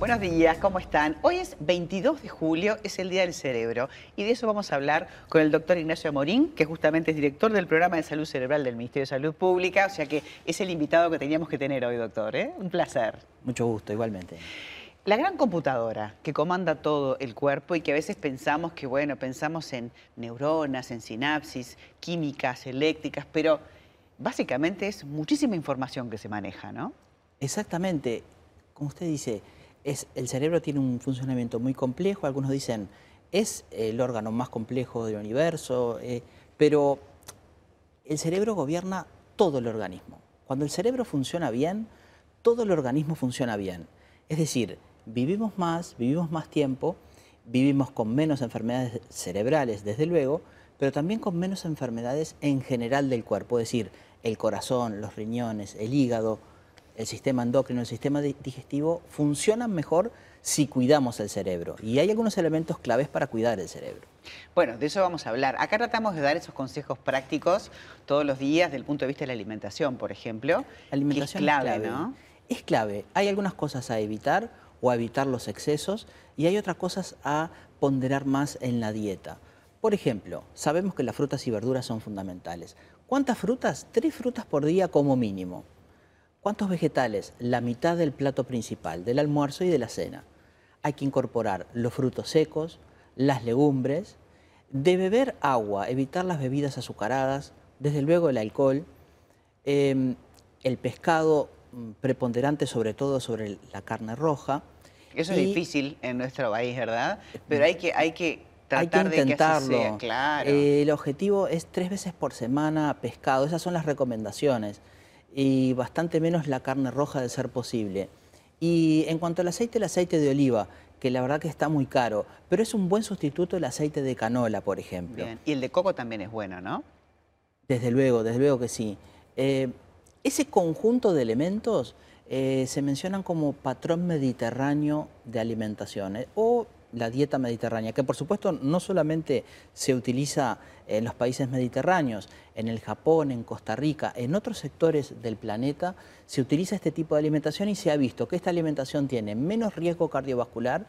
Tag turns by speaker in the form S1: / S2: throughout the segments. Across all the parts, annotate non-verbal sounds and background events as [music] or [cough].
S1: Buenos días, ¿cómo están? Hoy es 22 de julio, es el Día del Cerebro y de eso vamos a hablar con el doctor Ignacio Morín, que justamente es director del programa de salud cerebral del Ministerio de Salud Pública, o sea que es el invitado que teníamos que tener hoy, doctor. ¿eh? Un placer.
S2: Mucho gusto, igualmente.
S1: La gran computadora que comanda todo el cuerpo y que a veces pensamos que, bueno, pensamos en neuronas, en sinapsis, químicas, eléctricas, pero básicamente es muchísima información que se maneja, ¿no?
S2: Exactamente. Como usted dice, el cerebro tiene un funcionamiento muy complejo, algunos dicen es el órgano más complejo del universo, eh, pero el cerebro gobierna todo el organismo. Cuando el cerebro funciona bien, todo el organismo funciona bien. Es decir, vivimos más, vivimos más tiempo, vivimos con menos enfermedades cerebrales, desde luego, pero también con menos enfermedades en general del cuerpo, es decir, el corazón, los riñones, el hígado, el sistema endocrino, el sistema digestivo funcionan mejor si cuidamos el cerebro. Y hay algunos elementos claves para cuidar el cerebro.
S1: Bueno, de eso vamos a hablar. Acá tratamos de dar esos consejos prácticos todos los días desde el punto de vista de la alimentación, por ejemplo.
S2: La alimentación
S1: es clave, ¿no?
S2: Es clave. Hay algunas cosas a evitar o a evitar los excesos y hay otras cosas a ponderar más en la dieta. Por ejemplo, sabemos que las frutas y verduras son fundamentales. ¿Cuántas frutas? Tres frutas por día como mínimo. ¿Cuántos vegetales? La mitad del plato principal, del almuerzo y de la cena. Hay que incorporar los frutos secos, las legumbres, de beber agua, evitar las bebidas azucaradas, desde luego el alcohol, em, el pescado mm, preponderante sobre todo sobre la carne roja.
S1: Eso es difícil en nuestro país, ¿verdad? Pero hay que, hay que tratar
S2: hay que intentarlo.
S1: de que así sea, claro.
S2: Eh, el objetivo es tres veces por semana pescado, esas son las recomendaciones y bastante menos la carne roja de ser posible. Y en cuanto al aceite, el aceite de oliva, que la verdad que está muy caro, pero es un buen sustituto el aceite de canola, por ejemplo.
S1: Y el de coco también es bueno, ¿no?
S2: Desde luego, desde luego que sí. Eh, ese conjunto de elementos eh, se mencionan como patrón mediterráneo de alimentación eh, o la dieta mediterránea, que por supuesto no solamente se utiliza en los países mediterráneos, en el Japón, en Costa Rica, en otros sectores del planeta se utiliza este tipo de alimentación y se ha visto que esta alimentación tiene menos riesgo cardiovascular,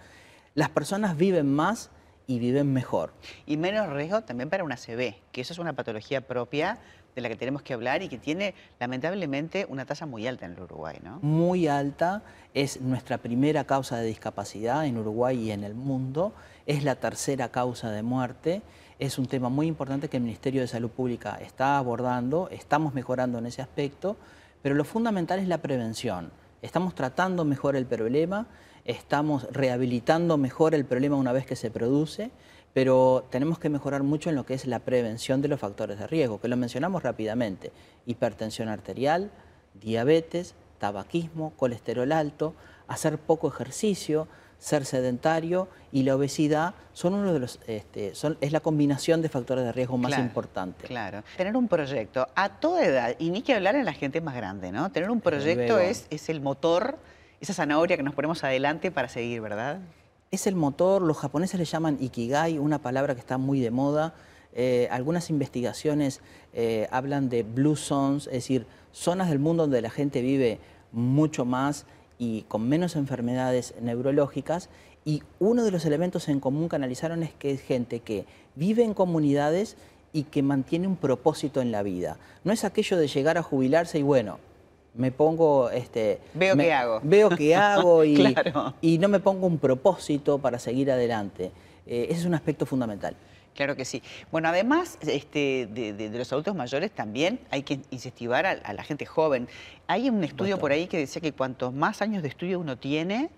S2: las personas viven más y viven mejor.
S1: Y menos riesgo también para una CB, que eso es una patología propia de la que tenemos que hablar y que tiene lamentablemente una tasa muy alta en el Uruguay, ¿no?
S2: Muy alta, es nuestra primera causa de discapacidad en Uruguay y en el mundo, es la tercera causa de muerte, es un tema muy importante que el Ministerio de Salud Pública está abordando, estamos mejorando en ese aspecto, pero lo fundamental es la prevención. Estamos tratando mejor el problema, estamos rehabilitando mejor el problema una vez que se produce, pero tenemos que mejorar mucho en lo que es la prevención de los factores de riesgo, que lo mencionamos rápidamente. Hipertensión arterial, diabetes, tabaquismo, colesterol alto, hacer poco ejercicio, ser sedentario y la obesidad son uno de los este, son, es la combinación de factores de riesgo más importantes.
S1: Claro. Tener un proyecto a toda edad, y ni que hablar en la gente más grande, ¿no? Tener un proyecto es, es el motor, esa zanahoria que nos ponemos adelante para seguir, ¿verdad?
S2: es el motor, los japoneses le llaman ikigai, una palabra que está muy de moda. Eh, algunas investigaciones eh, hablan de blue zones, es decir, zonas del mundo donde la gente vive mucho más y con menos enfermedades neurológicas. Y uno de los elementos en común que analizaron es que es gente que vive en comunidades y que mantiene un propósito en la vida. No es aquello de llegar a jubilarse y bueno, me pongo... Este,
S1: veo qué hago. [laughs]
S2: Veo qué hago y, [laughs] y, no me pongo un propósito para seguir adelante. Eh, ese es un aspecto fundamental.
S1: Claro que sí. Bueno, además este, de, los adultos mayores también hay que incentivar a, la gente joven. Hay un estudio por ahí que decía que cuantos más años de estudio uno tiene,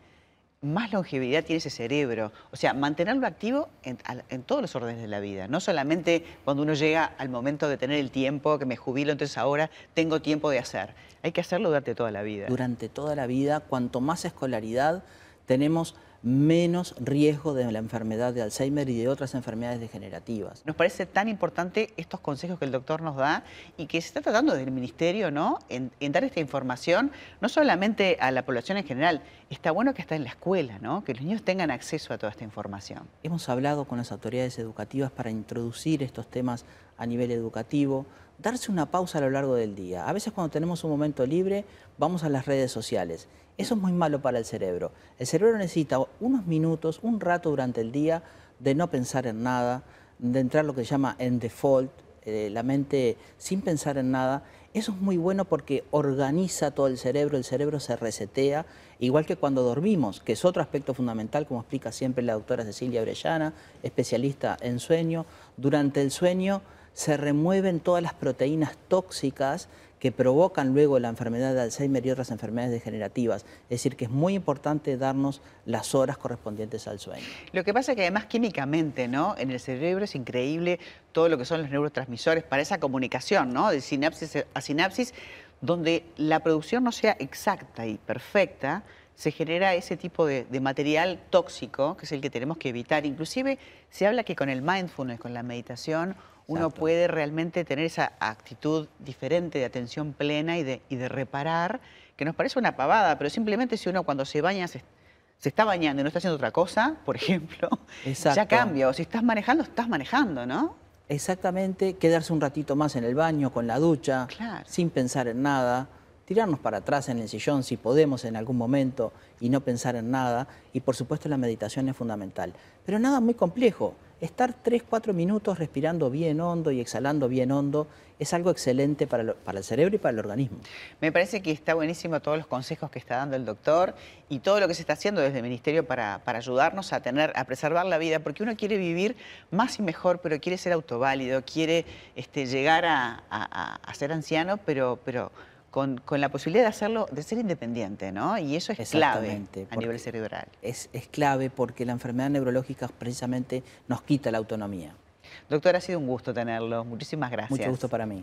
S1: más longevidad tiene ese cerebro. O sea, mantenerlo activo en, todos los órdenes de la vida. No solamente cuando uno llega al momento de tener el tiempo, que me jubilo, entonces ahora tengo tiempo de hacer. Hay que hacerlo durante toda la vida.
S2: Durante toda la vida, cuanto más escolaridad tenemos menos riesgo de la enfermedad de Alzheimer y de otras enfermedades degenerativas.
S1: Nos parece tan importante estos consejos que el doctor nos da y que se está tratando del Ministerio ¿no? en, dar esta información, no solamente a la población en general, está bueno que está en la escuela, ¿no? que los niños tengan acceso a toda esta información.
S2: Hemos hablado con las autoridades educativas para introducir estos temas a nivel educativo, darse una pausa a lo largo del día. A veces cuando tenemos un momento libre, vamos a las redes sociales. Eso es muy malo para el cerebro. El cerebro necesita unos minutos, un rato durante el día de no pensar en nada, de entrar lo que se llama en default, eh, la mente sin pensar en nada. Eso es muy bueno porque organiza todo el cerebro, el cerebro se resetea, igual que cuando dormimos, que es otro aspecto fundamental, como explica siempre la doctora Cecilia Orellana, especialista en sueño. Durante el sueño se remueven todas las proteínas tóxicas que provocan luego la enfermedad de Alzheimer y otras enfermedades degenerativas. Es decir, que es muy importante darnos las horas correspondientes al sueño.
S1: Lo que pasa es que además químicamente, ¿no? En el cerebro es increíble todo lo que son los neurotransmisores para esa comunicación, ¿no? De sinapsis a sinapsis, donde la producción no sea exacta y perfecta, se genera ese tipo de, de, material tóxico, que es el que tenemos que evitar. Inclusive se habla que con el mindfulness, con la meditación, uno puede realmente tener esa actitud diferente de atención plena y de, y de reparar, que nos parece una pavada, pero simplemente si uno cuando se baña se, está bañando y no está haciendo otra cosa, [laughs] por ejemplo, ya cambia. O si estás manejando, estás manejando, ¿no?
S2: Exactamente, quedarse un ratito más en el baño, con la ducha, sin pensar en nada tirarnos para atrás en el sillón si podemos en algún momento y no pensar en nada. Y por supuesto la meditación es fundamental. Pero nada muy complejo. Estar 3, 4 minutos respirando bien hondo y exhalando bien hondo es algo excelente para, el cerebro y para el organismo.
S1: Me parece que está buenísimo todos los consejos que está dando el doctor y todo lo que se está haciendo desde el Ministerio para, ayudarnos a, tener, a preservar la vida, porque uno quiere vivir más y mejor, pero quiere ser autoválido, quiere este, llegar a, ser anciano, pero con, la posibilidad de hacerlo, de ser independiente, ¿no? Y eso es clave a nivel cerebral.
S2: Es, es clave porque la enfermedad neurológica precisamente nos quita la autonomía.
S1: Doctor, ha sido un gusto tenerlo. Muchísimas gracias.
S2: Mucho gusto para mí.